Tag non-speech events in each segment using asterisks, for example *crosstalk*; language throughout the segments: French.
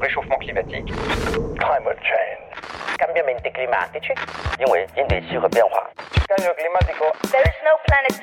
réchauffement climatique, climate change. Cambiamenti climatici, Cambio climatico. No planet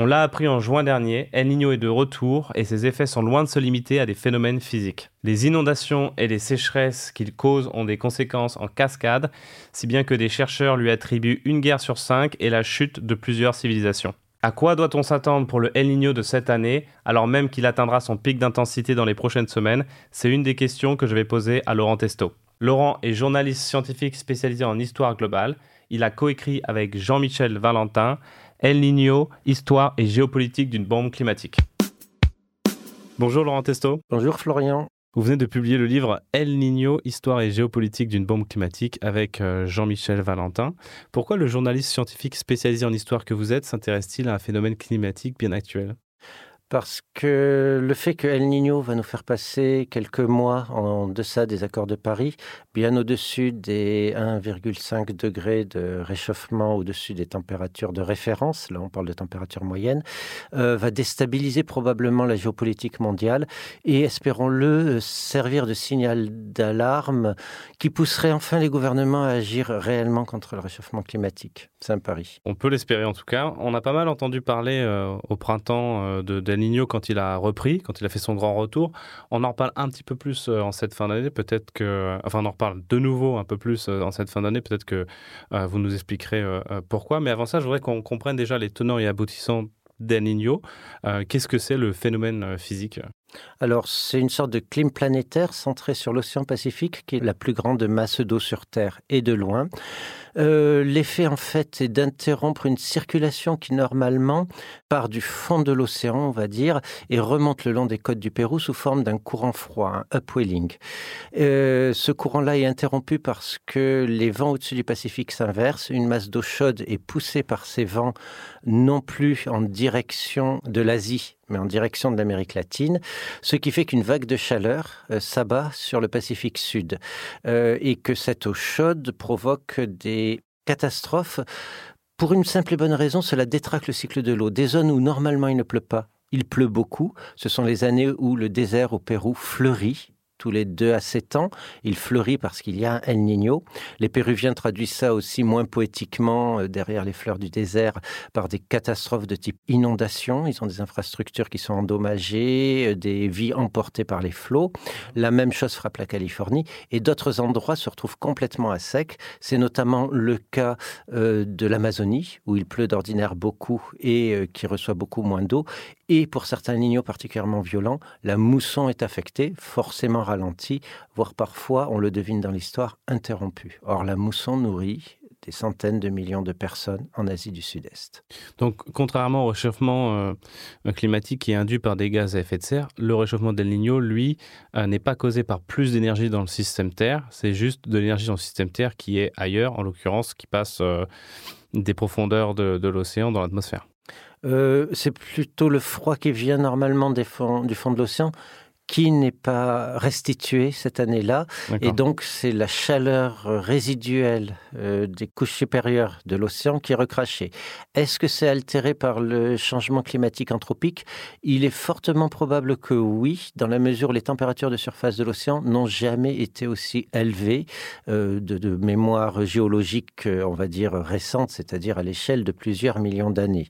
On l'a appris en juin dernier, El Niño est de retour et ses effets sont loin de se limiter à des phénomènes physiques. Les inondations et les sécheresses qu'il cause ont des conséquences en cascade, si bien que des chercheurs lui attribuent une guerre sur cinq et la chute de plusieurs civilisations. À quoi doit-on s'attendre pour le El Niño de cette année, alors même qu'il atteindra son pic d'intensité dans les prochaines semaines? C'est une des questions que je vais poser à Laurent Testo. Laurent est journaliste scientifique spécialisé en histoire globale. Il a coécrit avec Jean-Michel Valentin El Niño, histoire et géopolitique d'une bombe climatique. Bonjour Laurent Testo. Bonjour Florian. Vous venez de publier le livre El Niño, histoire et géopolitique d'une bombe climatique avec euh, Jean-Michel Valentin. Pourquoi le journaliste scientifique spécialisé en histoire que vous êtes s'intéresse-t-il à un phénomène climatique bien actuel? Parce que le fait que El Niño va nous faire passer quelques mois en deçà des accords de Paris, bien au-dessus des 1,5 degrés de réchauffement au-dessus des températures de référence, là on parle de température moyenne, euh, va déstabiliser probablement la géopolitique mondiale et, espérons-le, servir de signal d'alarme qui pousserait enfin les gouvernements à agir réellement contre le réchauffement climatique. C'est un pari. On peut l'espérer en tout cas. On a pas mal entendu parler euh, au printemps euh, de d'El Quand il a repris, quand il a fait son grand retour. On en reparle un petit peu plus euh, en cette fin d'année. Peut-être que, enfin, on en reparle de nouveau un peu plus euh, en cette fin d'année. Peut-être que euh, vous nous expliquerez euh, euh, pourquoi. Mais avant ça, je voudrais qu'on comprenne déjà les tenants et aboutissants d'El Niño. Euh, Qu'est-ce que c'est le phénomène euh, physique? Alors, c'est une sorte de clim planétaire centré sur l'océan Pacifique, qui est la plus grande masse d'eau sur Terre, et de loin. Euh, L'effet, en fait, est d'interrompre une circulation qui, normalement, part du fond de l'océan, on va dire, et remonte le long des côtes du Pérou sous forme d'un courant froid, un upwelling. Euh, ce courant-là est interrompu parce que les vents au-dessus du Pacifique s'inversent. Une masse d'eau chaude est poussée par ces vents, non plus en direction de l'Asie, mais en direction de l'Amérique latine, ce qui fait qu'une vague de chaleur euh, s'abat sur le Pacifique Sud euh, et que cette eau chaude provoque des catastrophes. Pour une simple et bonne raison, cela détraque le cycle de l'eau. Des zones où normalement il ne pleut pas, il pleut beaucoup. Ce sont les années où le désert au Pérou fleurit tous les deux à sept ans. Il fleurit parce qu'il y a un El Niño. Les Péruviens traduisent ça aussi moins poétiquement euh, derrière les fleurs du désert par des catastrophes de type inondation. Ils ont des infrastructures qui sont endommagées, euh, des vies emportées par les flots. La même chose frappe la Californie et d'autres endroits se retrouvent complètement à sec. C'est notamment le cas euh, de l'Amazonie où il pleut d'ordinaire beaucoup et qui reçoit beaucoup moins d'eau. Et pour certains lignos particulièrement violents, la mousson est affectée, forcément ralentie, voire parfois, on le devine dans l'histoire, interrompue. Or, la mousson nourrit des centaines de millions de personnes en Asie du Sud-Est. Donc, contrairement au réchauffement euh, climatique qui est induit par des gaz à effet de serre, le réchauffement d'El Niño, lui, euh, n'est pas causé par plus d'énergie dans le système Terre, c'est juste de l'énergie dans le système Terre qui est ailleurs, en l'occurrence, qui passe euh, des profondeurs de, de l'océan dans l'atmosphère. Euh, c'est plutôt le froid qui vient normalement des fonds- du fond de l'océan qui n'est pas restitué cette année-là. Et donc, c'est la chaleur résiduelle euh, des couches supérieures de l'océan qui est recrachée. Est-ce que c'est altéré par le changement climatique anthropique? Il est fortement probable que oui, dans la mesure où les températures de surface de l'océan n'ont jamais été aussi élevées euh, de, de mémoire géologique, on va dire, récente, c'est-à-dire à l'échelle de plusieurs millions d'années.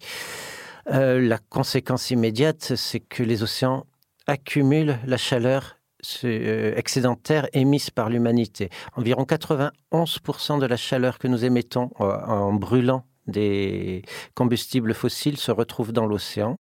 Euh, la conséquence immédiate, c'est que les océans accumulent la chaleur euh, excédentaire émise par l'humanité. Environ 91% de la chaleur que nous émettons euh, en brûlant des combustibles fossiles se retrouve dans l'océan.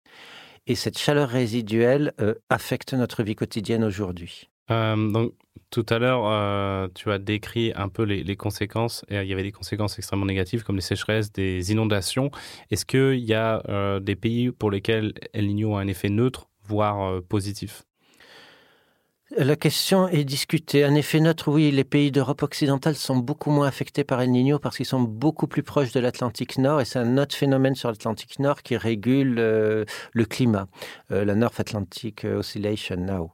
Et cette chaleur résiduelle affecte notre vie quotidienne aujourd'hui. Euh, donc, tout à l'heure, euh, tu as décrit un peu les, conséquences, et il y avait des conséquences extrêmement négatives comme les sécheresses, des inondations. Est-ce qu'il y a euh, des pays pour lesquels El Niño a un effet neutre, voire euh, positif? La question est discutée. Un effet neutre, oui, les pays d'Europe occidentale sont beaucoup moins affectés par El Niño parce qu'ils sont beaucoup plus proches de l'Atlantique Nord et c'est un autre phénomène sur l'Atlantique Nord qui régule euh, le climat, euh, la North Atlantic Oscillation Now.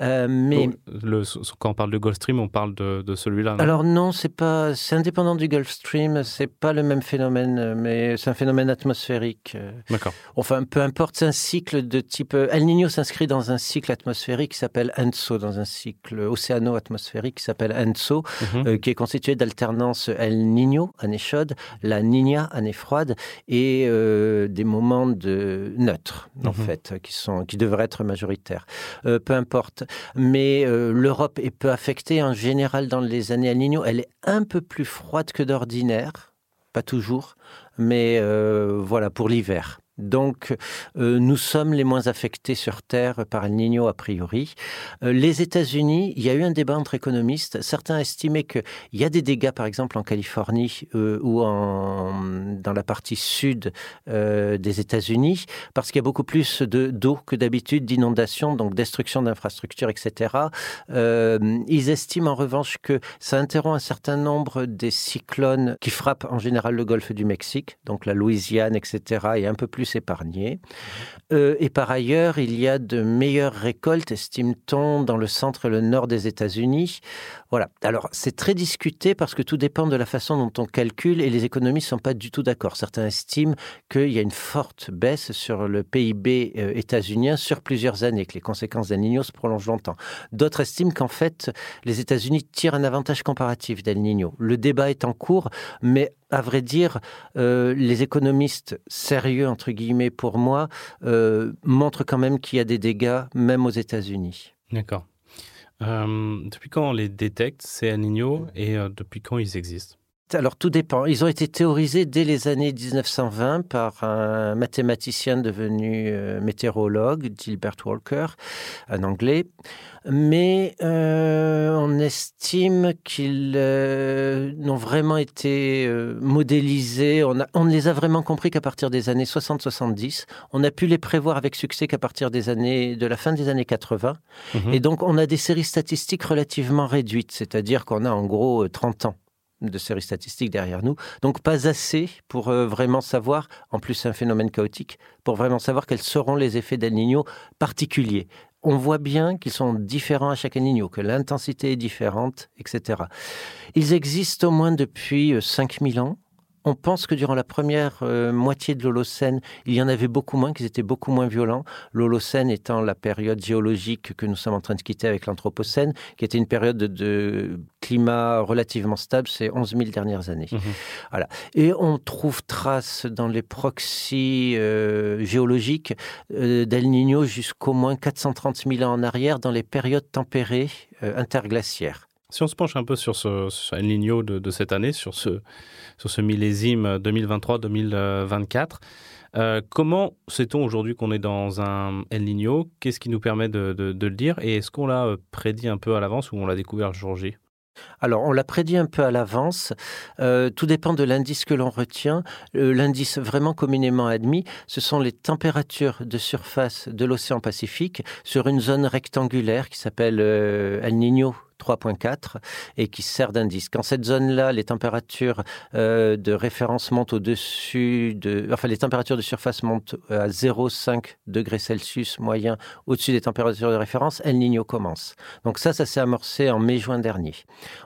Euh, mais le, quand on parle de Gulf Stream, on parle de, de celui-là. Alors non, c'est pas, c'est indépendant du Gulf Stream, c'est pas le même phénomène, mais c'est un phénomène atmosphérique. D'accord. Enfin, peu importe, c'est un cycle de type. El Niño s'inscrit dans un cycle atmosphérique qui s'appelle ENSO dans un cycle océano-atmosphérique qui s'appelle ENSO, mhm. euh, qui est constitué d'alternance El Niño, année chaude, la Niña, année froide, et euh, des moments de neutres, en mhm. fait, qui, sont, qui devraient être majoritaires. Euh, peu importe. Mais l'Europe est peu affectée. En général, dans les années El Niño, elle est un peu plus froide que d'ordinaire. Pas toujours, mais voilà, pour l'hiver. Donc, euh, nous sommes les moins affectés sur Terre par El Niño a priori. Euh, les États-Unis, il y a eu un débat entre économistes. Certains estimaient qu'il y a des dégâts, par exemple en Californie euh, ou en, dans la partie sud des États-Unis, parce qu'il y a beaucoup plus d'eau que d'habitude, d'inondations, donc destruction d'infrastructures, etc. ils estiment en revanche que ça interrompt un certain nombre des cyclones qui frappent en général le golfe du Mexique, donc la Louisiane, etc., et un peu plus épargnés. Euh, et par ailleurs, il y a de meilleures récoltes, estime-t-on, dans le centre et le nord des États-Unis. Voilà. Alors, c'est très discuté parce que tout dépend de la façon dont on calcule et les économistes ne sont pas du tout d'accord. Certains estiment qu'il y a une forte baisse sur le PIB euh, états-unien sur plusieurs années, que les conséquences d'El Niño se prolongent longtemps. D'autres estiment qu'en fait, les États-Unis tirent un avantage comparatif d'El Niño. Le débat est en cours, mais à vrai dire, euh, les économistes sérieux, entre guillemets, pour moi, euh, montrent quand même qu'il y a des dégâts, même aux États-Unis. D'accord. Euh, depuis quand on les détecte, ces animaux, et depuis quand ils existent? Alors tout dépend. Ils ont été théorisés dès les années 1920 par un mathématicien devenu météorologue, Gilbert Walker, un Anglais mais euh, on estime qu'ils euh, n'ont vraiment été euh, modélisés. On, on, ne les a vraiment compris qu'à partir des années 60-70. On a pu les prévoir avec succès qu'à partir des années, de la fin des années 80. Mhm. Et donc, on a des séries statistiques relativement réduites, c'est-à-dire qu'on a en gros 30 ans de séries statistiques derrière nous. Donc pas assez pour vraiment savoir, en plus un phénomène chaotique, pour vraiment savoir quels seront les effets d'El Niño particuliers on voit bien qu'ils sont différents à chaque Niño, que l'intensité est différente, etc. Ils existent au moins depuis 5000 euh, ans on pense que durant la première euh, moitié de l'Holocène, il y en avait beaucoup moins, qu'ils étaient beaucoup moins violents. L'Holocène étant la période géologique que nous sommes en train de quitter avec l'Anthropocène, qui était une période de, climat relativement stable ces 11 000 dernières années. Mhm. Voilà. Et on trouve trace dans les proxys euh, géologiques euh, d'El Niño jusqu'au moins 430 000 ans en arrière dans les périodes tempérées interglaciaires. Si on se penche un peu sur ce, sur El Niño de, cette année, sur ce, millésime 2023-2024, euh, comment sait-on aujourd'hui qu'on est dans un El Niño? Qu'est-ce qui nous permet de, le dire? Et est-ce qu'on l'a euh, prédit un peu à l'avance ou on l'a découvert le jour J? Alors, on l'a prédit un peu à l'avance. Euh, tout dépend de l'indice que l'on retient. l'indice vraiment communément admis, ce sont les températures de surface de l'océan Pacifique sur une zone rectangulaire qui s'appelle El Niño 3.4 et qui sert d'indice. Quand cette zone-là, les températures euh, de référence montent au-dessus de... Enfin, les températures de surface montent à 0,5 degrés Celsius moyen au-dessus des températures de référence, El Niño commence. Donc ça, ça s'est amorcé en mai-juin dernier.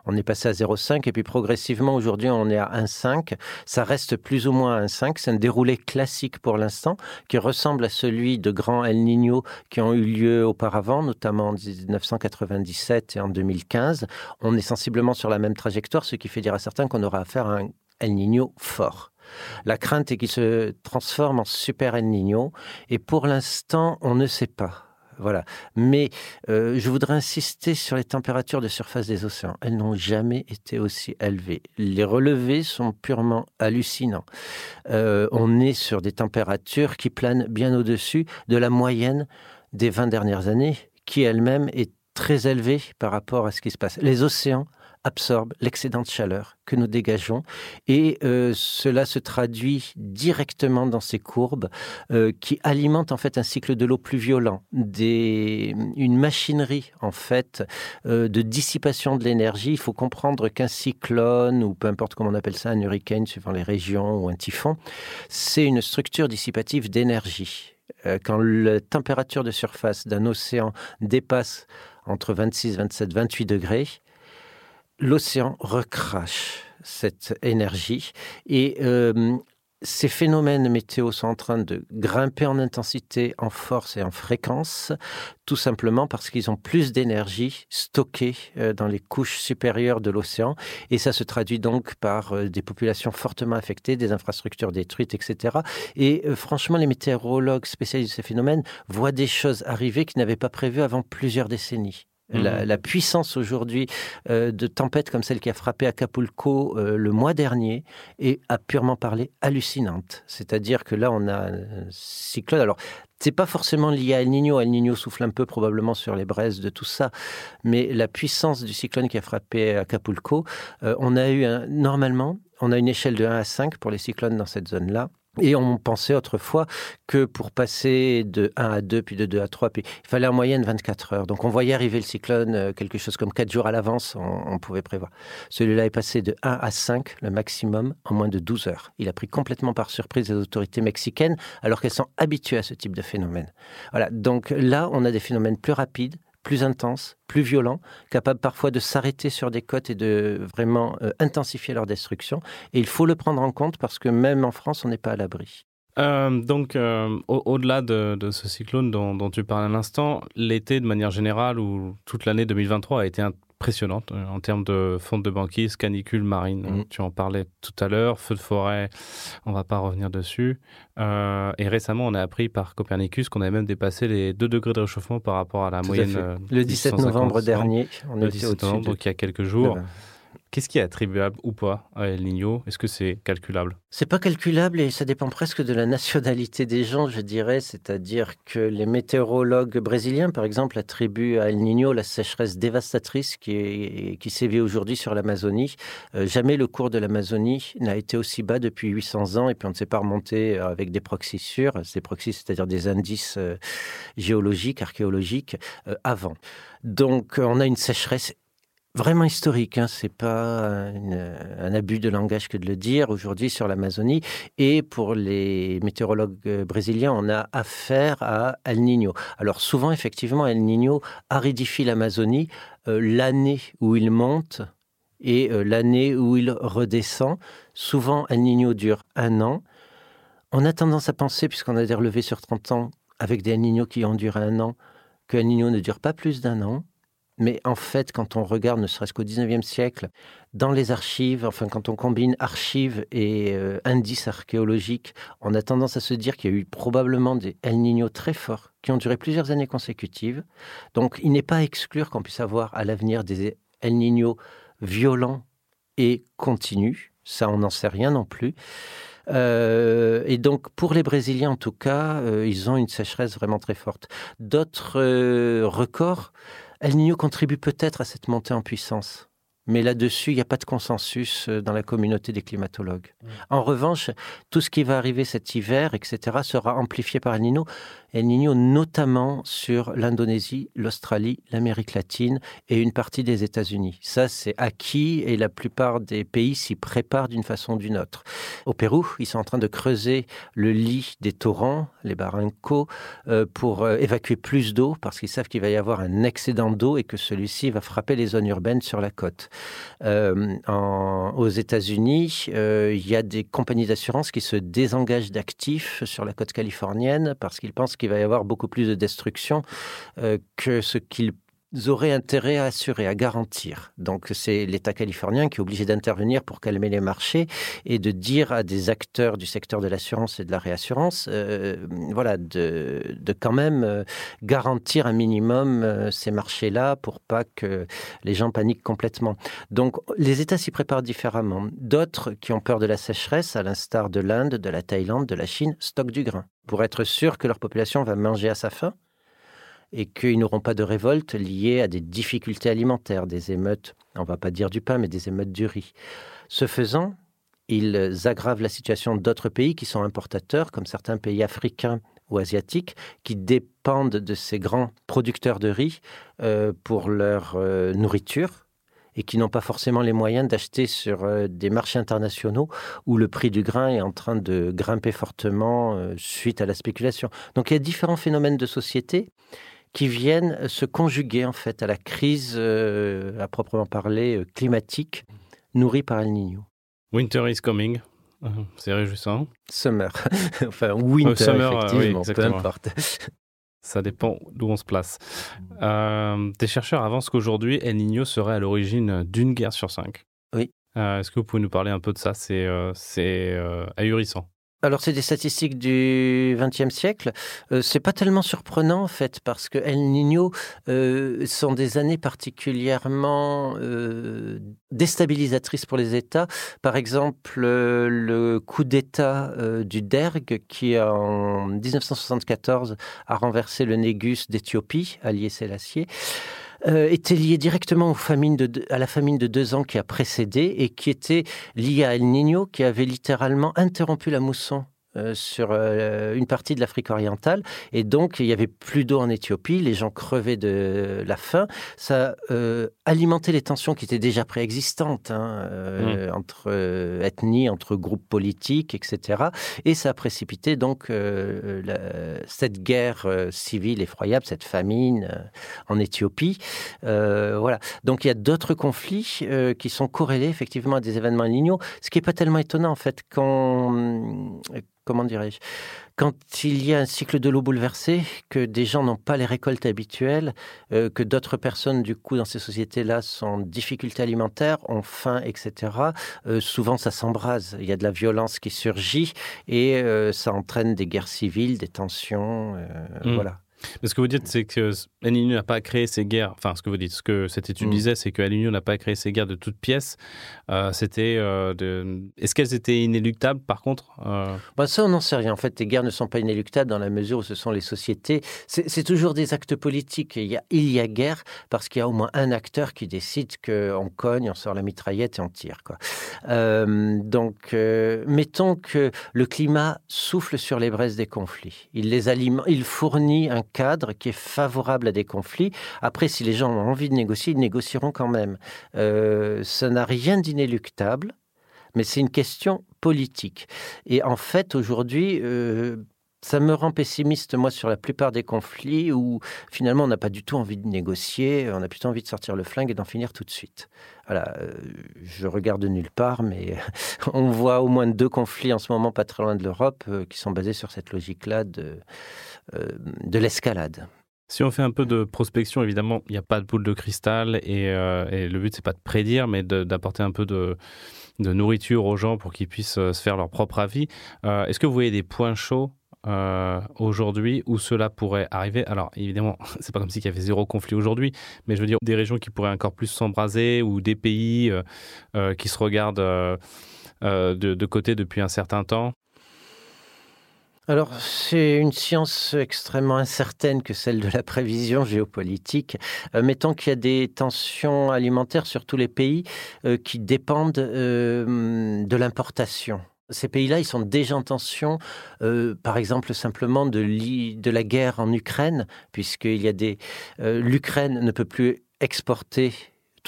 On est passé à 0,5 et puis progressivement, aujourd'hui, on est à 1,5. Ça reste plus ou moins à 1,5. C'est un déroulé classique pour l'instant qui ressemble à celui de grands El Niño qui ont eu lieu auparavant, notamment en 1997 et en 2015 on est sensiblement sur la même trajectoire, ce qui fait dire à certains qu'on aura affaire à un El Niño fort. La crainte est qu'il se transforme en super El Niño, et pour l'instant, on ne sait pas. Voilà. Mais euh, je voudrais insister sur les températures de surface des océans. Elles n'ont jamais été aussi élevées. Les relevés sont purement hallucinants. Euh, on est sur des températures qui planent bien au-dessus de la moyenne des 20 dernières années, qui elle-même est très élevé par rapport à ce qui se passe. Les océans absorbe l'excédent de chaleur que nous dégageons et euh, cela se traduit directement dans ces courbes euh, qui alimentent en fait un cycle de l'eau plus violent, des, une machinerie en fait euh, de dissipation de l'énergie. Il faut comprendre qu'un cyclone ou peu importe comment on appelle ça, un hurricane suivant les régions ou un typhon, c'est une structure dissipative d'énergie. quand la température de surface d'un océan dépasse entre 26, 27, 28 degrés, l'océan recrache cette énergie. Et euh, ces phénomènes météo sont en train de grimper en intensité, en force et en fréquence, tout simplement parce qu'ils ont plus d'énergie stockée euh, dans les couches supérieures de l'océan. Et ça se traduit donc par euh, des populations fortement affectées, des infrastructures détruites, etc. Et franchement, les météorologues spécialistes de ces phénomènes voient des choses arriver qu'ils n'avaient pas prévues avant plusieurs décennies. Mhm. La, puissance aujourd'hui euh, de tempêtes comme celle qui a frappé Acapulco euh, le mois dernier est à purement parler hallucinante. C'est-à-dire que là, on a un cyclone. Alors, c'est pas forcément lié à El Niño. El Niño souffle un peu probablement sur les braises de tout ça, mais la puissance du cyclone qui a frappé Acapulco, euh, on a eu un, normalement, on a une échelle de 1 à 5 pour les cyclones dans cette zone-là. Et on pensait autrefois que pour passer de 1 à 2, puis de 2 à 3, puis il fallait en moyenne 24 heures. Donc on voyait arriver le cyclone euh, quelque chose comme 4 jours à l'avance, on, pouvait prévoir. Celui-là est passé de 1 à 5, le maximum, en moins de 12 heures. Il a pris complètement par surprise les autorités mexicaines, alors qu'elles sont habituées à ce type de phénomène. Voilà, donc là, on a des phénomènes plus rapides, plus intense, plus violent, capable parfois de s'arrêter sur des côtes et de vraiment euh, intensifier leur destruction. Et il faut le prendre en compte parce que même en France, on n'est pas à l'abri. Euh, donc, euh, au-delà de, ce cyclone dont, dont tu parles à l'instant, l'été, de manière générale, ou toute l'année 2023 a été un impressionnante euh, en termes de fonte de banquise, canicule marine. Mhm. Tu en parlais tout à l'heure, feu de forêt, on va pas revenir dessus. Euh, et récemment, on a appris par Copernicus qu'on avait même dépassé les 2 degrés de réchauffement par rapport à la moyenne. Euh, le 17 novembre dernier, on le 17 novembre, donc il y a quelques jours. Qu'est-ce qui est attribuable ou pas à El Niño? Est-ce que c'est calculable? C'est pas calculable et ça dépend presque de la nationalité des gens, je dirais. C'est-à-dire que les météorologues brésiliens, par exemple, attribuent à El Niño la sécheresse dévastatrice qui, sévit aujourd'hui sur l'Amazonie. Euh, jamais le cours de l'Amazonie n'a été aussi bas depuis 800 ans et puis on ne s'est pas remonté avec des proxys sûrs, des proxys, c'est-à-dire des indices euh, géologiques, archéologiques, euh, avant. Donc on a une sécheresse vraiment historique. Hein. C'est pas un, abus de langage que de le dire aujourd'hui sur l'Amazonie. Et pour les météorologues euh, brésiliens, on a affaire à El Niño. Alors souvent, effectivement, El Niño aridifie l'Amazonie euh, l'année où il monte et euh, l'année où il redescend. Souvent, El Niño dure un an. On a tendance à penser, puisqu'on a des relevés sur 30 ans avec des El Niño qui ont duré un an, que El Niño ne dure pas plus d'un an. Mais en fait, quand on regarde, ne serait-ce qu'au 19e siècle, dans les archives, enfin quand on combine archives et euh, indices archéologiques, on a tendance à se dire qu'il y a eu probablement des El Niño très forts qui ont duré plusieurs années consécutives. Donc il n'est pas à exclure qu'on puisse avoir à l'avenir des El Niño violents et continus. Ça, on n'en sait rien non plus. Euh, et donc, pour les Brésiliens, en tout cas, euh, ils ont une sécheresse vraiment très forte. D'autres records, El Niño contribue peut-être à cette montée en puissance. Mais là-dessus, il n'y a pas de consensus euh, dans la communauté des climatologues. Mmh. En revanche, tout ce qui va arriver cet hiver, etc., sera amplifié par El Niño. El Niño notamment sur l'Indonésie, l'Australie, l'Amérique latine et une partie des États-Unis. Ça, c'est acquis et la plupart des pays s'y préparent d'une façon ou d'une autre. Au Pérou, ils sont en train de creuser le lit des torrents, les barrancos, euh, pour euh, évacuer plus d'eau parce qu'ils savent qu'il va y avoir un excédent d'eau et que celui-ci va frapper les zones urbaines sur la côte. Euh, aux États-Unis, il y a des compagnies d'assurance qui se désengagent d'actifs sur la côte californienne parce qu'ils pensent qu'il va y avoir beaucoup plus de destruction euh, que ce qu'ils auraient intérêt à assurer, à garantir. Donc c'est l'État californien qui est obligé d'intervenir pour calmer les marchés et de dire à des acteurs du secteur de l'assurance et de la réassurance, euh, voilà, de, de, quand même euh, garantir un minimum ces marchés-là pour pas que les gens paniquent complètement. Donc les États s'y préparent différemment. D'autres qui ont peur de la sécheresse, à l'instar de l'Inde, de la Thaïlande, de la Chine, stockent du grain pour être sûr que leur population va manger à sa faim. Et qu'ils n'auront pas de révolte liée à des difficultés alimentaires, des émeutes, on ne va pas dire du pain, mais des émeutes du riz. Ce faisant, ils aggravent la situation d'autres pays qui sont importateurs, comme certains pays africains ou asiatiques, qui dépendent de ces grands producteurs de riz euh, pour leur euh, nourriture et qui n'ont pas forcément les moyens d'acheter sur euh, des marchés internationaux où le prix du grain est en train de grimper fortement suite à la spéculation. Donc il y a différents phénomènes de société qui viennent se conjuguer en fait à la crise à proprement parler climatique nourrie par El Niño. Winter is coming. C'est réjouissant. Summer. *laughs* enfin, winter, summer, effectivement, peu importe. *laughs* Ça dépend d'où on se place. Euh, des chercheurs avancent qu'aujourd'hui, El Niño serait à l'origine d'une guerre sur cinq. Oui. Euh, est-ce que vous pouvez nous parler un peu de ça? C'est euh, ahurissant. Alors, c'est des statistiques du XXe siècle. Euh, c'est pas tellement surprenant, en fait, parce que El Niño euh, sont des années particulièrement euh, déstabilisatrices pour les États. Par exemple, le coup d'État du Derg, qui en 1974 a renversé le Négus d'Éthiopie, allié Sélassié. Euh, était lié directement à la famine de deux ans qui a précédé et qui était liée à El Niño qui avait littéralement interrompu la mousson sur euh, une partie de l'Afrique orientale. Et donc, il n'y avait plus d'eau en Éthiopie, les gens crevaient de la faim. Ça euh, alimentait les tensions qui étaient déjà préexistantes hein, mmh. entre ethnies, entre groupes politiques, etc. Et ça a précipité donc cette guerre civile effroyable, cette famine en Éthiopie. voilà. Donc, il y a d'autres conflits qui sont corrélés effectivement à des événements lignaux, ce qui n'est pas tellement étonnant en fait quand comment dirais-je, quand il y a un cycle de l'eau bouleversé, que des gens n'ont pas les récoltes habituelles, euh, que d'autres personnes, du coup, dans ces sociétés-là, sont en difficulté alimentaire, ont faim, etc., euh, souvent ça s'embrase. Il y a de la violence qui surgit et euh, ça entraîne des guerres civiles, des tensions. Mmh. Voilà. Mais ce que vous dites, c'est que El n'a pas créé ces guerres. Enfin, ce que vous dites, ce que cette étude mm. disait, c'est que El n'a pas créé ces guerres de toutes pièces. Euh, c'était euh, de... Est-ce qu'elles étaient inéluctables, par contre euh? bah, Ça, on n'en sait rien. En fait, les guerres ne sont pas inéluctables dans la mesure où ce sont les sociétés. C'est toujours des actes politiques. Il y a, il y a guerre parce qu'il y a au moins un acteur qui décide qu'on cogne, on sort la mitraillette et on tire. Quoi. donc, mettons que le climat souffle sur les braises des conflits. Il les alimente, il fournit un cadre qui est favorable à des conflits. Après, si les gens ont envie de négocier, ils négocieront quand même. Euh, ça n'a rien d'inéluctable, mais c'est une question politique. Et en fait, aujourd'hui, euh, ça me rend pessimiste, moi, sur la plupart des conflits où finalement on n'a pas du tout envie de négocier, on a plutôt envie de sortir le flingue et d'en finir tout de suite. Voilà, euh, je regarde nulle part, mais *laughs* on voit au moins deux conflits en ce moment pas très loin de l'Europe qui sont basés sur cette logique-là de, de l'escalade. Si on fait un peu de prospection, évidemment, il n'y a pas de boule de cristal et, euh, le but, c'est pas de prédire, mais d'apporter un peu de, nourriture aux gens pour qu'ils puissent euh, se faire leur propre avis. Est-ce que vous voyez des points chauds aujourd'hui où cela pourrait arriver? Alors, évidemment, *laughs* c'est pas comme s'il y avait zéro conflit aujourd'hui, mais je veux dire des régions qui pourraient encore plus s'embraser ou des pays qui se regardent de, côté depuis un certain temps alors, c'est une science extrêmement incertaine que celle de la prévision géopolitique. Euh, mettons qu'il y a des tensions alimentaires sur tous les pays euh, qui dépendent euh, de l'importation. Ces pays-là, ils sont déjà en tension, par exemple simplement de, de, la guerre en Ukraine, puisqu'il y a l'Ukraine ne peut plus exporter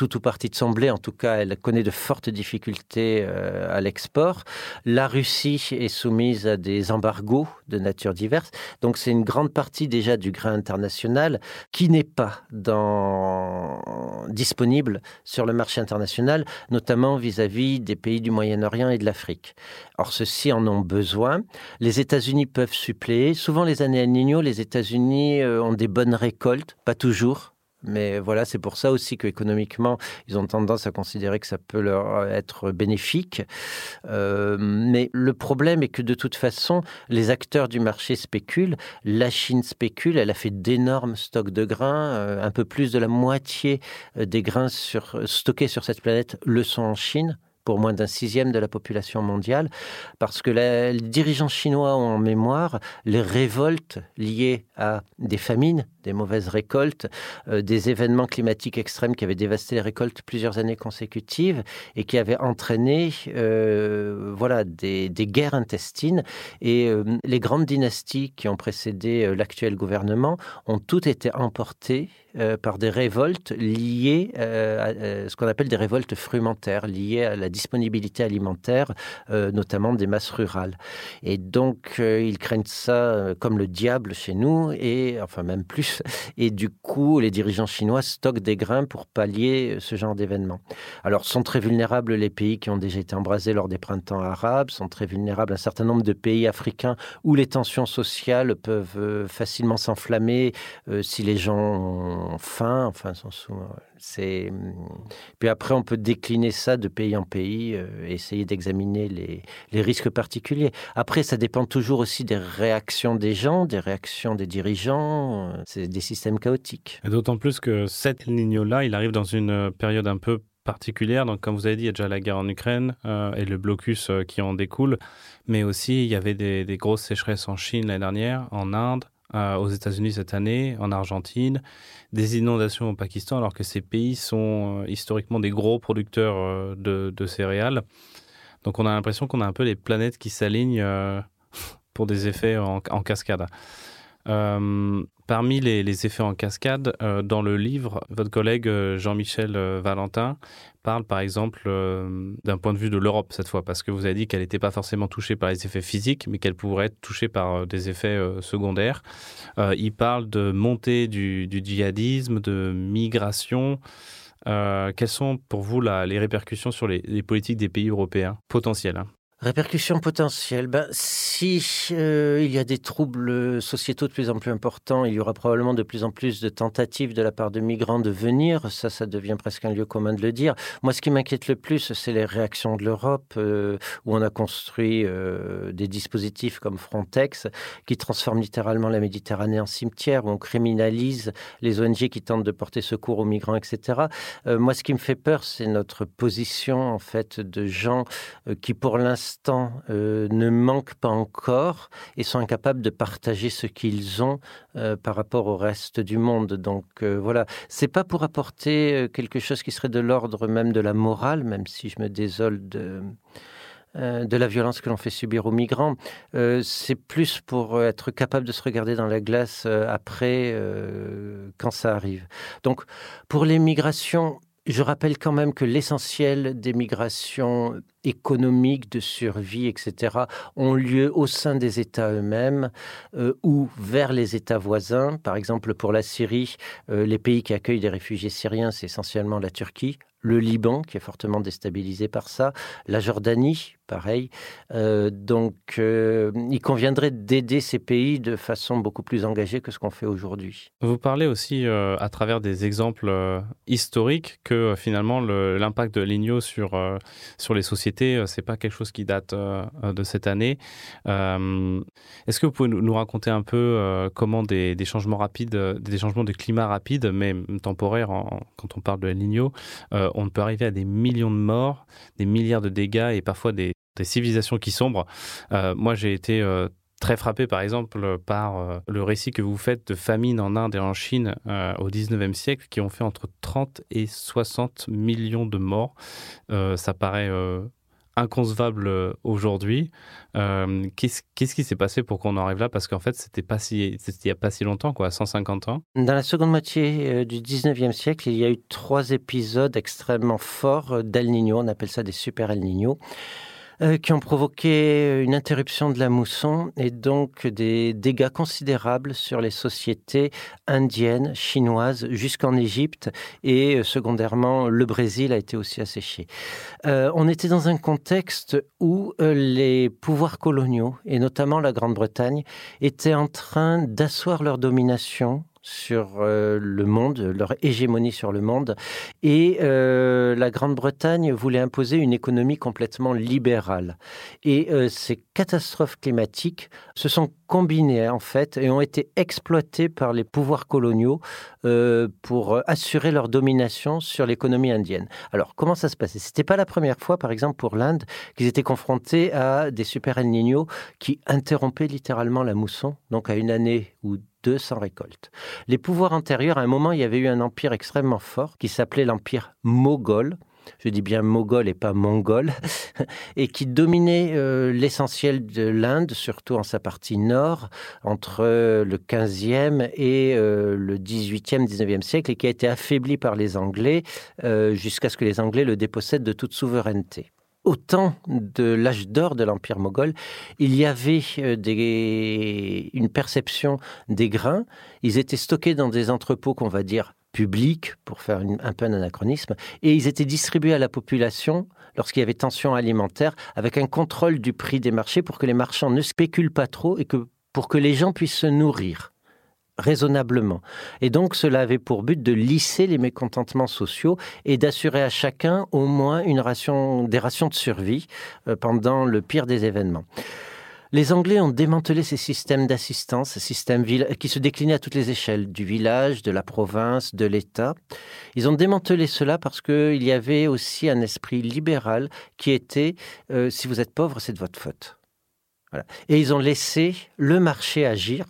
tout ou partie de son blé. En tout cas, elle connaît de fortes difficultés euh, à l'export. La Russie est soumise à des embargos de nature diverse. Donc, c'est une grande partie déjà du grain international qui n'est pas disponible sur le marché international, notamment vis-à-vis des pays du Moyen-Orient et de l'Afrique. Or, ceux-ci en ont besoin. Les États-Unis peuvent suppléer. Souvent, les années El Niño, les États-Unis euh, ont des bonnes récoltes, pas toujours mais voilà, c'est pour ça aussi qu'économiquement, ils ont tendance à considérer que ça peut leur être bénéfique. Euh, mais le problème est que de toute façon, les acteurs du marché spéculent. La Chine spécule, elle a fait d'énormes stocks de grains. Euh, un peu plus de la moitié euh, des grains stockés sur cette planète le sont en Chine pour moins d'un sixième de la population mondiale, parce que les dirigeants chinois ont en mémoire les révoltes liées à des famines, des mauvaises récoltes, euh, des événements climatiques extrêmes qui avaient dévasté les récoltes plusieurs années consécutives et qui avaient entraîné euh, voilà, des, guerres intestines. Et euh, les grandes dynasties qui ont précédé l'actuel gouvernement ont toutes été emportées par des révoltes liées à ce qu'on appelle des révoltes frumentaires, liées à la disponibilité alimentaire, notamment des masses rurales. Et donc, ils craignent ça comme le diable chez nous, et enfin même plus et du coup, les dirigeants chinois stockent des grains pour pallier ce genre d'événements. Alors, sont très vulnérables les pays qui ont déjà été embrasés lors des printemps arabes, sont très vulnérables un certain nombre de pays africains où les tensions sociales peuvent euh, facilement s'enflammer euh, si les gens ont faim, enfin, sont sous c'est puis après on peut décliner ça de pays en pays, euh, essayer d'examiner les, les, risques particuliers. Après, ça dépend toujours aussi des réactions des gens, des réactions des dirigeants. Euh, c'est des systèmes chaotiques. D'autant plus que cet El Niño là, il arrive dans une période un peu particulière. Donc, comme vous avez dit, il y a déjà la guerre en Ukraine euh, et le blocus qui en découle, mais aussi il y avait des grosses sécheresses en Chine l'année dernière, en Inde, euh, aux États-Unis cette année, en Argentine, des inondations au Pakistan, alors que ces pays sont euh, historiquement des gros producteurs euh, de, céréales. Donc on a l'impression qu'on a un peu les planètes qui s'alignent *laughs* pour des effets en, cascade. Parmi les, effets en cascade, dans le livre, votre collègue Jean-Michel Valentin parle par exemple d'un point de vue de l'Europe cette fois, parce que vous avez dit qu'elle n'était pas forcément touchée par les effets physiques, mais qu'elle pourrait être touchée par des effets secondaires. il parle de montée du, djihadisme, de migration. quelles sont pour vous les répercussions sur les, politiques des pays européens potentielles hein? Répercussions potentielles. Ben, si euh, il y a des troubles sociétaux de plus en plus importants, il y aura probablement de plus en plus de tentatives de la part de migrants de venir. Ça, ça devient presque un lieu commun de le dire. Moi, ce qui m'inquiète le plus, c'est les réactions de l'Europe, euh, où on a construit euh, des dispositifs comme Frontex, qui transforment littéralement la Méditerranée en cimetière, où on criminalise les ONG qui tentent de porter secours aux migrants, etc. moi, ce qui me fait peur, c'est notre position, en fait, de gens qui, pour l'instant, euh, ne manquent pas encore et sont incapables de partager ce qu'ils ont euh, par rapport au reste du monde. Donc euh, voilà, c'est pas pour apporter quelque chose qui serait de l'ordre même de la morale, même si je me désole de de la violence que l'on fait subir aux migrants. c'est plus pour être capable de se regarder dans la glace après quand ça arrive. Donc pour les migrations, je rappelle quand même que l'essentiel des migrations économiques, de survie, etc., ont lieu au sein des États eux-mêmes euh, ou vers les États voisins. Par exemple, pour la Syrie, euh, les pays qui accueillent des réfugiés syriens, c'est essentiellement la Turquie, le Liban, qui est fortement déstabilisé par ça, la Jordanie, pareil. Euh, donc, euh, il conviendrait d'aider ces pays de façon beaucoup plus engagée que ce qu'on fait aujourd'hui. Vous parlez aussi, euh, à travers des exemples historiques, que finalement l'impact de l'IGNO sur, sur les sociétés, c'est pas quelque chose qui date de cette année. Est-ce que vous pouvez nous raconter un peu comment des, changements rapides, des changements de climat rapides, mais temporaires, quand on parle de l'IGNO, on peut arriver à des millions de morts, des milliards de dégâts et parfois des, civilisations qui sombrent. Euh, moi, j'ai été euh, très frappé, par exemple, par euh, le récit que vous faites de famine en Inde et en Chine au 19e siècle, qui ont fait entre 30 et 60 millions de morts. ça paraît inconcevable aujourd'hui. Qu'est-ce qui s'est passé pour qu'on en arrive là? Parce qu'en fait, c'était si, il n'y a pas si longtemps, quoi, 150 ans. Dans la seconde moitié du 19e siècle, il y a eu trois épisodes extrêmement forts d'El Niño. On appelle ça des super El Niño. Euh, qui ont provoqué une interruption de la mousson et donc des dégâts considérables sur les sociétés indiennes, chinoises, jusqu'en Égypte et euh, secondairement le Brésil a été aussi asséché. Euh, on était dans un contexte où les pouvoirs coloniaux et notamment la Grande-Bretagne étaient en train d'asseoir leur domination sur euh, le monde, leur hégémonie sur le monde. Et euh, la Grande-Bretagne voulait imposer une économie complètement libérale. Et euh, ces catastrophes climatiques se sont combinées en fait et ont été exploitées par les pouvoirs coloniaux pour assurer leur domination sur l'économie indienne. Alors comment ça se passait? C'était pas la première fois, par exemple pour l'Inde, qu'ils étaient confrontés à des super El qui interrompaient littéralement la mousson, donc à une année ou sans récolte. Les pouvoirs antérieurs, à un moment, il y avait eu un empire extrêmement fort qui s'appelait l'empire moghol. Je dis bien moghol et pas mongol, *laughs* et qui dominait euh, l'essentiel de l'Inde, surtout en sa partie nord, entre le 15e et euh, le 18e, 19e siècle, et qui a été affaibli par les Anglais euh, jusqu'à ce que les Anglais le dépossèdent de toute souveraineté au temps de l'âge d'or de l'Empire moghol, il y avait euh, une perception des grains. Ils étaient stockés dans des entrepôts qu'on va dire publics, pour faire un peu un anachronisme, et ils étaient distribués à la population lorsqu'il y avait tension alimentaire, avec un contrôle du prix des marchés pour que les marchands ne spéculent pas trop et que pour que les gens puissent se nourrir raisonnablement. Et donc cela avait pour but de lisser les mécontentements sociaux et d'assurer à chacun au moins une ration, des rations de survie euh, pendant le pire des événements. Les Anglais ont démantelé ces systèmes d'assistance, ces systèmes qui se déclinaient à toutes les échelles, du village, de la province, de l'État. Ils ont démantelé cela parce qu'il y avait aussi un esprit libéral qui était euh, si vous êtes pauvre, c'est de votre faute. Et ils ont laissé le marché agir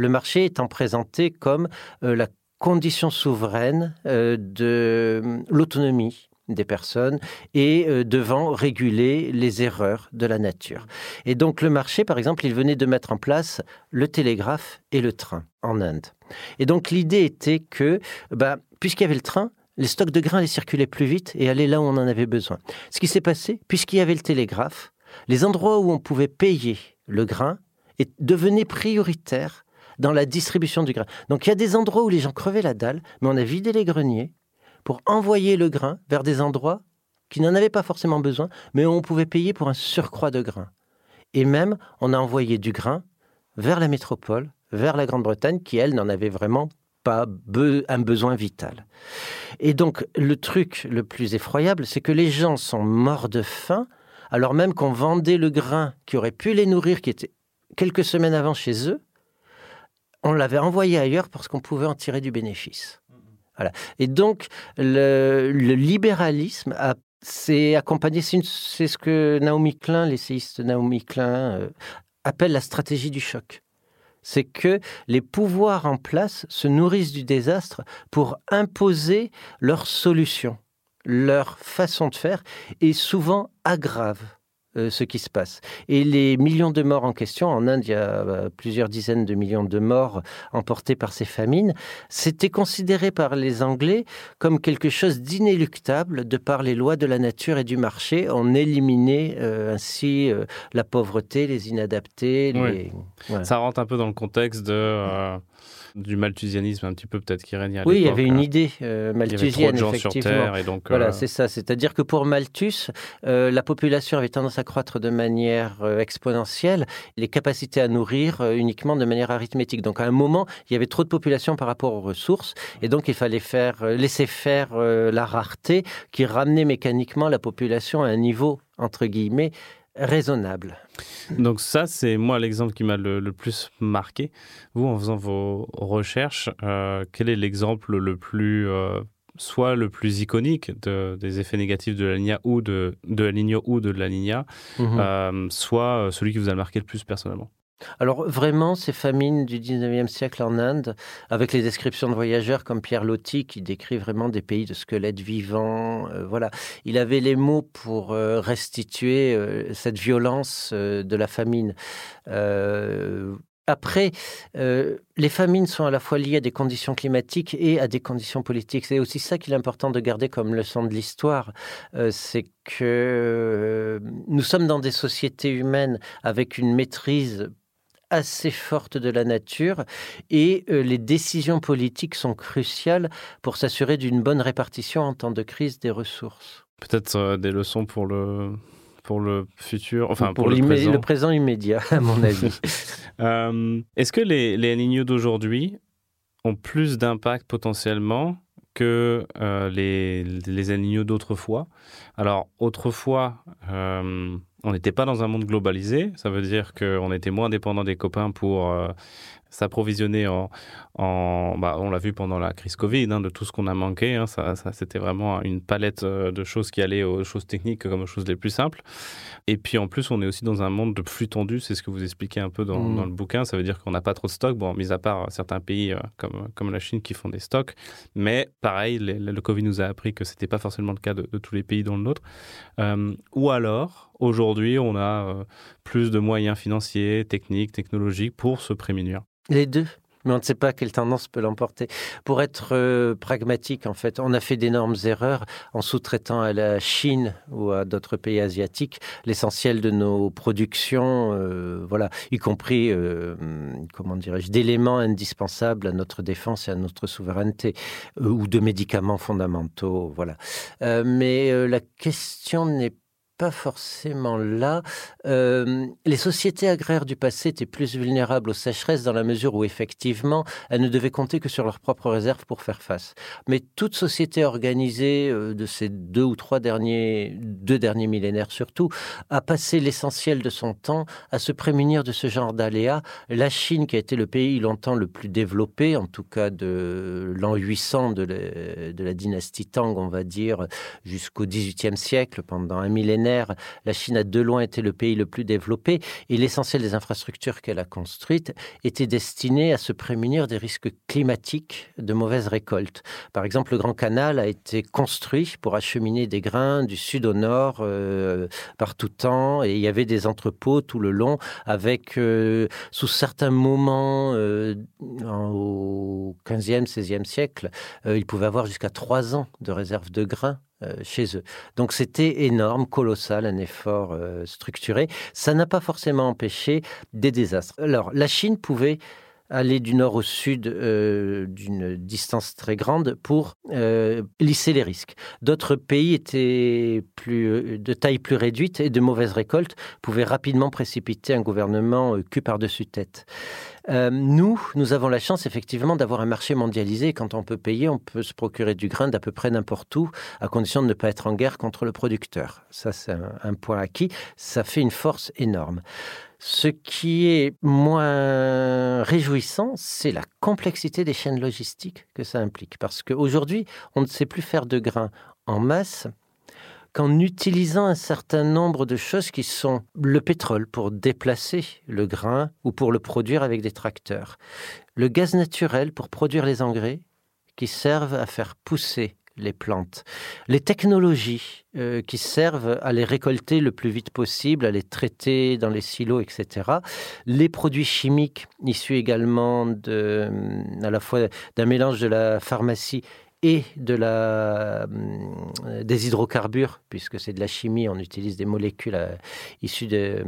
le marché étant présenté comme euh, la condition souveraine euh, de euh, l'autonomie des personnes et devant réguler les erreurs de la nature. Et donc le marché, par exemple, il venait de mettre en place le télégraphe et le train en Inde. Et donc l'idée était que, bah, puisqu'il y avait le train, les stocks de grains allaient circuler plus vite et aller là où on en avait besoin. Ce qui s'est passé, puisqu'il y avait le télégraphe, les endroits où on pouvait payer le grain devenaient prioritaires dans la distribution du grain. Donc il y a des endroits où les gens crevaient la dalle, mais on a vidé les greniers pour envoyer le grain vers des endroits qui n'en avaient pas forcément besoin, mais où on pouvait payer pour un surcroît de grain. Et même, on a envoyé du grain vers la métropole, vers la Grande-Bretagne, qui, elle, n'en avait vraiment pas un besoin vital. Et donc, le truc le plus effroyable, c'est que les gens sont morts de faim, alors même qu'on vendait le grain qui aurait pu les nourrir, qui était quelques semaines avant chez eux, on l'avait envoyé ailleurs parce qu'on pouvait en tirer du bénéfice. Voilà. Et donc, le, libéralisme a c'est accompagné, c'est ce que Naomi Klein, l'essayiste Naomi Klein, euh, appelle la stratégie du choc. C'est que les pouvoirs en place se nourrissent du désastre pour imposer leurs solutions, leur façon de faire, et souvent aggravent ce qui se passe. Et les millions de morts en question, en Inde, il y a euh, plusieurs dizaines de millions de morts emportés par ces famines, c'était considéré par les Anglais comme quelque chose d'inéluctable de par les lois de la nature et du marché. On éliminait euh, ainsi la pauvreté, les inadaptés. Ça rentre un peu dans le contexte de du malthusianisme un petit peu peut-être qui régnait à Oui, il y avait une hein. idée euh, malthusienne, il y avait trop de gens sur Terre et donc voilà, euh, c'est ça. C'est-à-dire que pour Malthus, euh, la population avait tendance à croître de manière exponentielle, les capacités à nourrir uniquement de manière arithmétique. Donc à un moment, il y avait trop de population par rapport aux ressources, et donc il fallait faire laisser faire la rareté qui ramenait mécaniquement la population à un niveau entre guillemets raisonnable. Donc ça, c'est moi l'exemple qui m'a le, plus marqué. Vous, en faisant vos recherches, euh, quel est l'exemple le plus, euh, soit le plus iconique des effets négatifs de la Nina ou de, de la ou de la Nina, mhm. euh, soit celui qui vous a marqué le plus personnellement? Alors vraiment, ces famines du 19e siècle en Inde, avec les descriptions de voyageurs comme Pierre Loti, qui décrit vraiment des pays de squelettes vivants, euh, voilà, il avait les mots pour euh, restituer euh, cette violence de la famine. Après, les famines sont à la fois liées à des conditions climatiques et à des conditions politiques. C'est aussi ça qu'il est important de garder comme leçon de l'histoire. c'est que nous sommes dans des sociétés humaines avec une maîtrise assez forte de la nature et euh, les décisions politiques sont cruciales pour s'assurer d'une bonne répartition en temps de crise des ressources. Peut-être euh, des leçons pour le, pour le futur, enfin pour, le, présent. le présent immédiat, à mon avis. *laughs* *laughs* Euh, est-ce que les, les d'aujourd'hui ont plus d'impact potentiellement que euh, les, les d'autrefois? Alors, autrefois, euh, on n'était pas dans un monde globalisé. Ça veut dire qu'on était moins dépendant des copains pour euh, s'approvisionner en, en bah, on l'a vu pendant la crise Covid, hein, de tout ce qu'on a manqué. Hein, ça, ça c'était vraiment une palette euh, de choses qui allaient aux choses techniques comme aux choses les plus simples. Et puis en plus, on est aussi dans un monde de flux tendu. C'est ce que vous expliquez un peu dans, Mm. dans le bouquin. Ça veut dire qu'on n'a pas trop de stocks, bon, mis à part certains pays euh, comme, comme la Chine qui font des stocks. Mais pareil, les- le Covid nous a appris que c'était pas forcément le cas de, de tous les pays dont le Euh, ou alors, aujourd'hui, on a euh, plus de moyens financiers, techniques, technologiques pour se prémunir. Les deux? Mais on ne sait pas quelle tendance peut l'emporter. Pour être euh, pragmatique, en fait, on a fait d'énormes erreurs en sous-traitant à la Chine ou à d'autres pays asiatiques l'essentiel de nos productions, euh, voilà, y compris, euh, comment dirais-je, d'éléments indispensables à notre défense et à notre souveraineté, ou de médicaments fondamentaux, voilà. Mais la question n'est pas forcément là. Euh, les sociétés agraires du passé étaient plus vulnérables aux sécheresses dans la mesure où effectivement elles ne devaient compter que sur leurs propres réserves pour faire face. Mais toute société organisée euh, de ces deux ou trois derniers, deux derniers millénaires surtout, a passé l'essentiel de son temps à se prémunir de ce genre d'aléas. La Chine, qui a été le pays longtemps le plus développé, en tout cas de l'an 800 de de la dynastie Tang, on va dire, jusqu'au XVIIIe siècle, pendant un millénaire, la Chine a de loin été le pays le plus développé et l'essentiel des infrastructures qu'elle a construites était destiné à se prémunir des risques climatiques de mauvaises récoltes. Par exemple, le Grand Canal a été construit pour acheminer des grains du sud au nord euh, par tout temps et il y avait des entrepôts tout le long avec, euh, sous certains moments, euh, au 15e, 16e siècle, ils pouvaient avoir jusqu'à trois ans de réserve de grains chez eux. Donc c'était énorme, colossal, un effort euh, structuré. Ça n'a pas forcément empêché des désastres. Alors la Chine pouvait aller du nord au sud euh, d'une distance très grande pour euh, lisser les risques. D'autres pays étaient euh, de taille plus réduite et de mauvaises récoltes pouvaient rapidement précipiter un gouvernement euh, cul par-dessus tête. Euh, nous, nous avons la chance effectivement d'avoir un marché mondialisé. Quand on peut payer, on peut se procurer du grain d'à peu près n'importe où, à condition de ne pas être en guerre contre le producteur. Ça, c'est un, un point acquis. Ça fait une force énorme. Ce qui est moins réjouissant, c'est la complexité des chaînes logistiques que ça implique. Parce qu'aujourd'hui, on ne sait plus faire de grains en masse qu'en utilisant un certain nombre de choses qui sont le pétrole pour déplacer le grain ou pour le produire avec des tracteurs, le gaz naturel pour produire les engrais qui servent à faire pousser les plantes, les technologies euh, qui servent à les récolter le plus vite possible, à les traiter dans les silos, etc. Les produits chimiques issus également à la fois d'un mélange de la pharmacie et euh, des hydrocarbures, puisque c'est de la chimie, on utilise des molécules euh, issues de,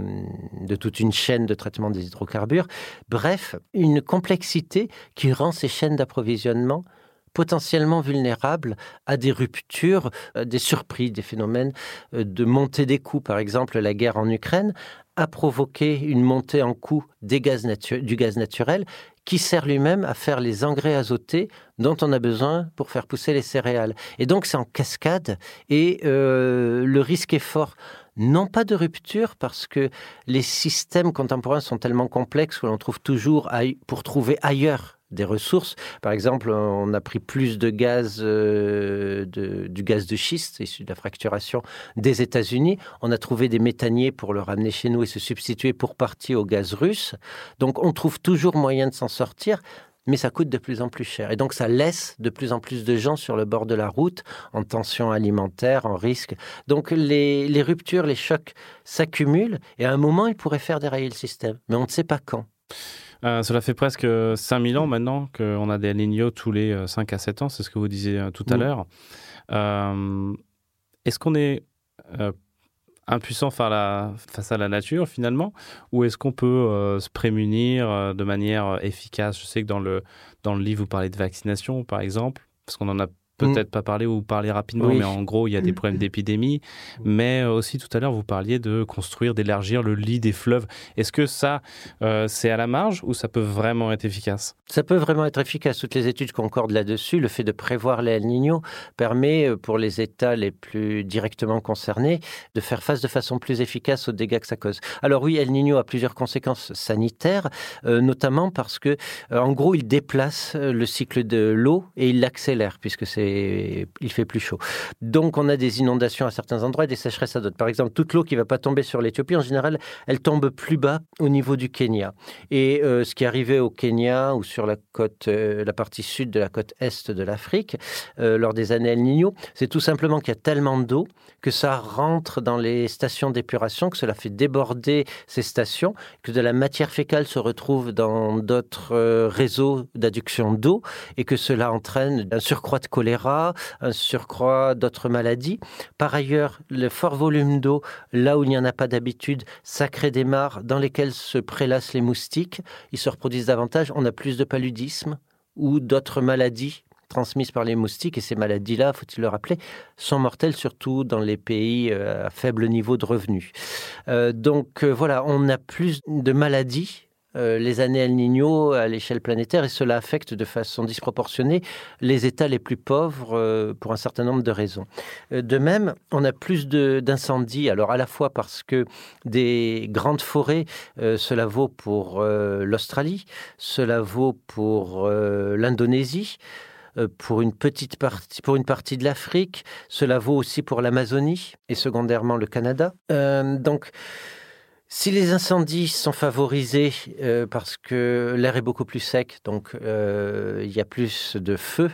de toute une chaîne de traitement des hydrocarbures. Bref, une complexité qui rend ces chaînes d'approvisionnement potentiellement vulnérables à des ruptures, à des surprises, des phénomènes euh, de montée des coûts. Par exemple, la guerre en Ukraine a provoqué une montée en coût du gaz naturel qui sert lui-même à faire les engrais azotés dont on a besoin pour faire pousser les céréales. Et donc c'est en cascade et euh, le risque est fort. Non pas de rupture parce que les systèmes contemporains sont tellement complexes que l'on trouve toujours pour trouver ailleurs des ressources. Par exemple, on a pris plus de gaz, euh, de- du gaz de schiste issu de la fracturation des États-Unis. On a trouvé des méthaniers pour le ramener chez nous et se substituer pour partie au gaz russe. Donc on trouve toujours moyen de s'en sortir. Mais ça coûte de plus en plus cher. Et donc, ça laisse de plus en plus de gens sur le bord de la route, en tension alimentaire, en risque. Donc, les, les ruptures, les chocs s'accumulent. Et à un moment, ils pourraient faire dérailler le système. Mais on ne sait pas quand. Euh, cela fait presque 5000 ans maintenant qu'on a des Niño tous les euh, 5 à 7 ans, c'est ce que vous disiez euh, tout à Mm. l'heure. Euh, est-ce qu'on est euh, impuissant face à, la, face à la nature finalement Ou est-ce qu'on peut euh, se prémunir euh, de manière efficace? Je sais que dans le, dans le livre, vous parlez de vaccination par exemple, parce qu'on en a peut-être pas parler ou parler rapidement, Oui. mais en gros, il y a des problèmes d'épidémie. Mais euh, aussi, tout à l'heure, vous parliez de construire, d'élargir le lit des fleuves. Est-ce que ça, euh, c'est à la marge ou ça peut vraiment être efficace? Ça peut vraiment être efficace. Toutes les études concordent là-dessus. Le fait de prévoir les El Niño permet, euh, pour les États les plus directement concernés, de faire face de façon plus efficace aux dégâts que ça cause. Alors oui, El Niño a plusieurs conséquences sanitaires, euh, notamment parce que, euh, en gros, il déplace le cycle de l'eau et il l'accélère puisque c'est, il fait plus chaud. Donc, on a des inondations à certains endroits et des sécheresses à d'autres. Par exemple, toute l'eau qui va pas tomber sur l'Éthiopie, en général, elle tombe plus bas au niveau du Kenya. Et euh, ce qui arrivait au Kenya ou sur la côte, euh, la partie sud de la côte est de l'Afrique, euh, lors des années El Niño, c'est tout simplement qu'il y a tellement d'eau que ça rentre dans les stations d'épuration, que cela fait déborder ces stations, que de la matière fécale se retrouve dans d'autres réseaux d'adduction d'eau et que cela entraîne un surcroît de choléra, un surcroît d'autres maladies. Par ailleurs, le fort volume d'eau, là où il n'y en a pas d'habitude, ça crée des mares dans lesquelles se prélassent les moustiques. Ils se reproduisent davantage. On a plus de paludisme ou d'autres maladies transmises par les moustiques. Et ces maladies-là, faut-il le rappeler, sont mortelles surtout dans les pays euh, à faible niveau de revenus. Euh, donc euh, voilà, on a plus de maladies. Euh, les années El Niño à l'échelle planétaire et cela affecte de façon disproportionnée les États les plus pauvres euh, pour un certain nombre de raisons. Euh, De même, on a plus d'incendies, alors à la fois parce que des grandes forêts, cela vaut pour l'Australie, cela vaut pour l'Indonésie, pour une petite partie, pour une partie de l'Afrique, cela vaut aussi pour l'Amazonie et secondairement le Canada. Donc, si les incendies sont favorisés euh, parce que l'air est beaucoup plus sec, donc euh, il y a plus de feu,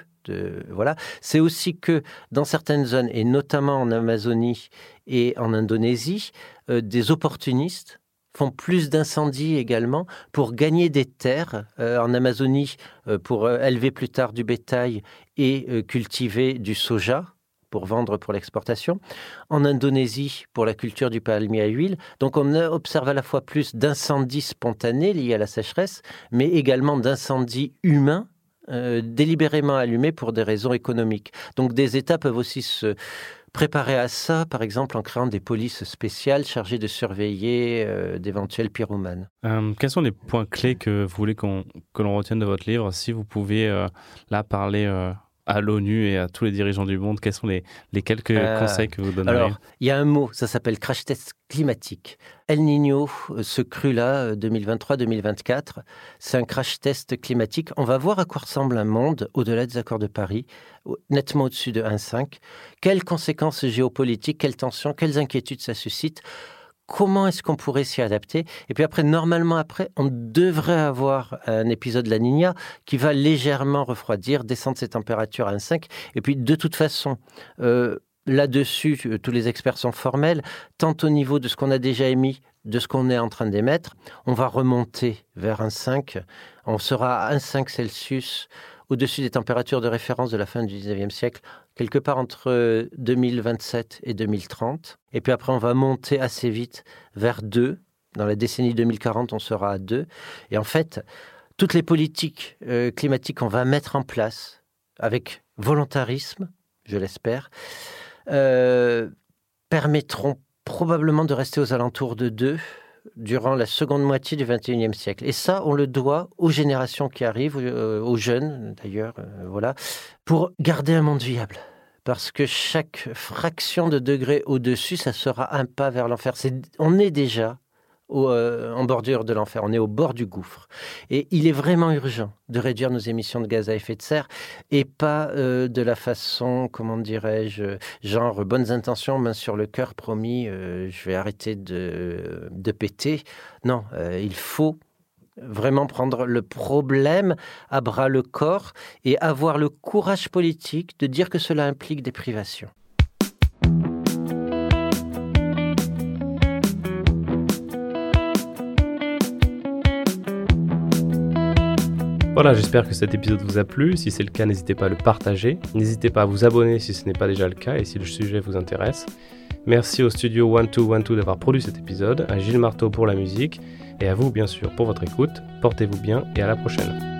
voilà, c'est aussi que dans certaines zones, et notamment en Amazonie et en Indonésie, euh, des opportunistes font plus d'incendies également pour gagner des terres en Amazonie pour élever plus tard du bétail et cultiver du soja pour vendre pour l'exportation, en Indonésie pour la culture du palmier à huile. Donc on observe à la fois plus d'incendies spontanés liés à la sécheresse, mais également d'incendies humains euh, délibérément allumés pour des raisons économiques. Donc des États peuvent aussi se préparer à ça, par exemple en créant des polices spéciales chargées de surveiller euh, d'éventuels pyromanes. Euh, Quels sont les points clés que vous voulez qu'on que l'on retienne de votre livre? Si vous pouvez là parler à l'ONU et à tous les dirigeants du monde, quels sont les, les quelques Euh, conseils que vous donneriez Alors, il y a un mot, ça s'appelle crash test climatique. El Niño, ce cru-là, euh, 2023-2024, c'est un crash test climatique. On va voir à quoi ressemble un monde au-delà des accords de Paris, nettement au-dessus de 1,5. Quelles conséquences géopolitiques, quelles tensions, quelles inquiétudes ça suscite? Comment est-ce qu'on pourrait s'y adapter Et puis après, normalement après, on devrait avoir un épisode de la Niña qui va légèrement refroidir, descendre ses températures à 1,5. Et puis de toute façon, euh, là-dessus, euh, tous les experts sont formels, tant au niveau de ce qu'on a déjà émis, de ce qu'on est en train d'émettre. On va remonter vers 1,5. On sera à 1,5 Celsius au-dessus des températures de référence de la fin du 19e siècle, quelque part entre euh, 2027 et 2030. Et puis après, on va monter assez vite vers 2. Dans la décennie 2040, on sera à 2. Et en fait, toutes les politiques euh, climatiques qu'on va mettre en place avec volontarisme, je l'espère, euh, permettront probablement de rester aux alentours de 2 durant la seconde moitié du 21e siècle. Et ça, on le doit aux générations qui arrivent, euh, aux jeunes d'ailleurs, euh, voilà, pour garder un monde viable. Parce que chaque fraction de degré au-dessus, ça sera un pas vers l'enfer. On est déjà euh, en bordure de l'enfer, on est au bord du gouffre. Et il est vraiment urgent de réduire nos émissions de gaz à effet de serre et pas euh, de la façon, comment dirais-je, genre bonnes intentions, main sur le cœur, promis, euh, je vais arrêter de, de péter. Non, il faut vraiment prendre le problème à bras le corps et avoir le courage politique de dire que cela implique des privations. Voilà, j'espère que cet épisode vous a plu. Si c'est le cas, n'hésitez pas à le partager. N'hésitez pas à vous abonner si ce n'est pas déjà le cas et si le sujet vous intéresse. Merci au studio 1212 d'avoir produit cet épisode, à Gilles Marteau pour la musique et à vous bien sûr pour votre écoute. Portez-vous bien et à la prochaine.